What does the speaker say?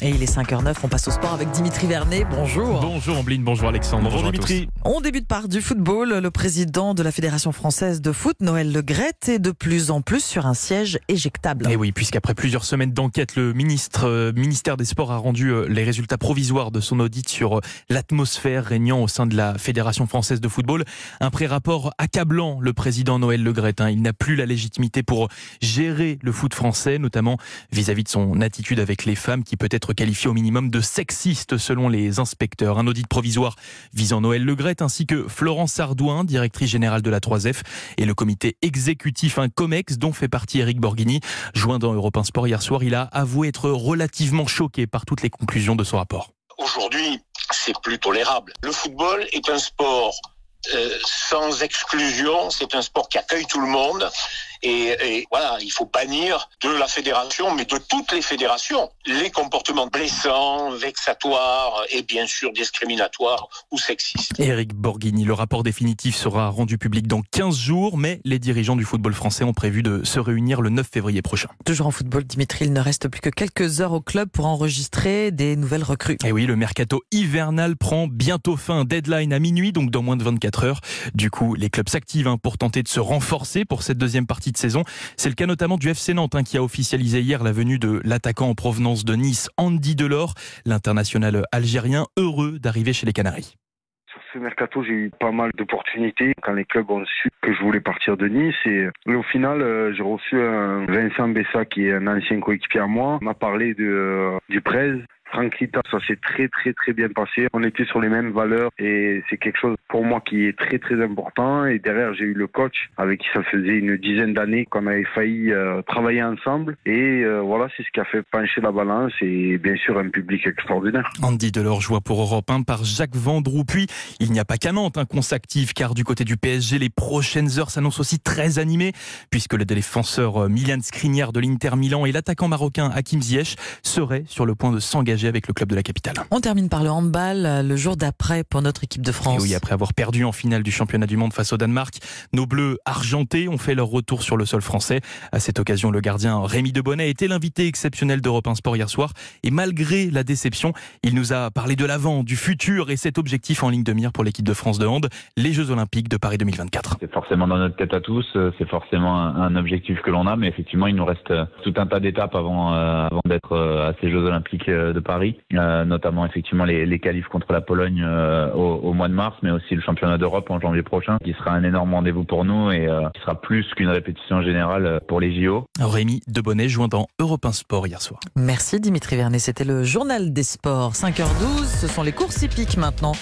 Et il est 5h09, on passe au sport avec Dimitri Vernet. Bonjour. Bonjour Ambline, bonjour Alexandre. Bonjour, Dimitri. On débute par du football. Le président de la Fédération française de foot, Noël Legrette, est de plus en plus sur un siège éjectable. Et oui, puisqu'après plusieurs semaines d'enquête, le ministre, euh, ministère des Sports a rendu euh, les résultats provisoires de son audit sur euh, l'atmosphère régnant au sein de la Fédération française de football. Un pré-rapport accablant, le président Noël Legrette. Hein. Il n'a plus la légitimité pour gérer le foot français, notamment vis-à-vis de son attitude avec les femmes qui peut être qualifié au minimum de sexiste selon les inspecteurs. Un audit provisoire visant Noël Legrette ainsi que Florence Ardouin, directrice générale de la 3F, et le comité exécutif, un COMEX dont fait partie Eric Borghini. Joint dans Europe 1 Sport hier soir, il a avoué être relativement choqué par toutes les conclusions de son rapport. Aujourd'hui, c'est plus tolérable. Le football est un sport euh, sans exclusion, c'est un sport qui accueille tout le monde. Et, et, voilà, il faut bannir de la fédération, mais de toutes les fédérations, les comportements blessants, vexatoires et bien sûr discriminatoires ou sexistes. Eric Borghini, le rapport définitif sera rendu public dans 15 jours, mais les dirigeants du football français ont prévu de se réunir le 9 février prochain. Toujours en football, Dimitri, il ne reste plus que quelques heures au club pour enregistrer des nouvelles recrues. Et oui, le mercato hivernal prend bientôt fin. Deadline à minuit, donc dans moins de 24 heures. Du coup, les clubs s'activent hein, pour tenter de se renforcer pour cette deuxième partie de saison. C'est le cas notamment du FC Nantes hein, qui a officialisé hier la venue de l'attaquant en provenance de Nice, Andy Delors, l'international algérien, heureux d'arriver chez les Canaries. Sur ce mercato, j'ai eu pas mal d'opportunités quand les clubs ont su que je voulais partir de Nice. Et, au final, euh, j'ai reçu un Vincent Bessa qui est un ancien coéquipier à moi. m'a parlé de, euh, du Prez. Tranquillita, ça s'est très très très bien passé. On était sur les mêmes valeurs et c'est quelque chose pour moi qui est très très important. Et derrière, j'ai eu le coach avec qui ça faisait une dizaine d'années qu'on avait failli euh, travailler ensemble. Et euh, voilà, c'est ce qui a fait pencher la balance et bien sûr un public extraordinaire. Andy Delors joie pour Europe 1 par Jacques Vendroux. Puis il n'y a pas qu'à Nantes hein, qu'on s'active car du côté du PSG, les prochaines heures s'annoncent aussi très animées puisque le défenseur euh, Milan Skriniar de l'Inter Milan et l'attaquant marocain Hakim Ziyech seraient sur le point de s'engager avec le club de la capitale. On termine par le handball le jour d'après pour notre équipe de France. Et oui, après avoir perdu en finale du championnat du monde face au Danemark, nos bleus argentés ont fait leur retour sur le sol français. À cette occasion, le gardien Rémi Debonnet était l'invité exceptionnel d'Europe 1 Sport hier soir. Et malgré la déception, il nous a parlé de l'avant, du futur et cet objectif en ligne de mire pour l'équipe de France de hand, les Jeux Olympiques de Paris 2024. C'est forcément dans notre tête à tous, c'est forcément un objectif que l'on a, mais effectivement, il nous reste tout un tas d'étapes avant, euh, avant d'être à ces Jeux Olympiques de Paris, euh, notamment effectivement les, les qualifs contre la Pologne euh, au, au, mois de mars, mais aussi le championnat d'Europe en janvier prochain, qui sera un énorme rendez-vous pour nous et euh, qui sera plus qu'une répétition générale pour les JO. Rémi Debonnet joint dans Europe 1 Sport hier soir. Merci Dimitri Vernet, c'était le journal des sports. 5h12, ce sont les courses hippiques maintenant.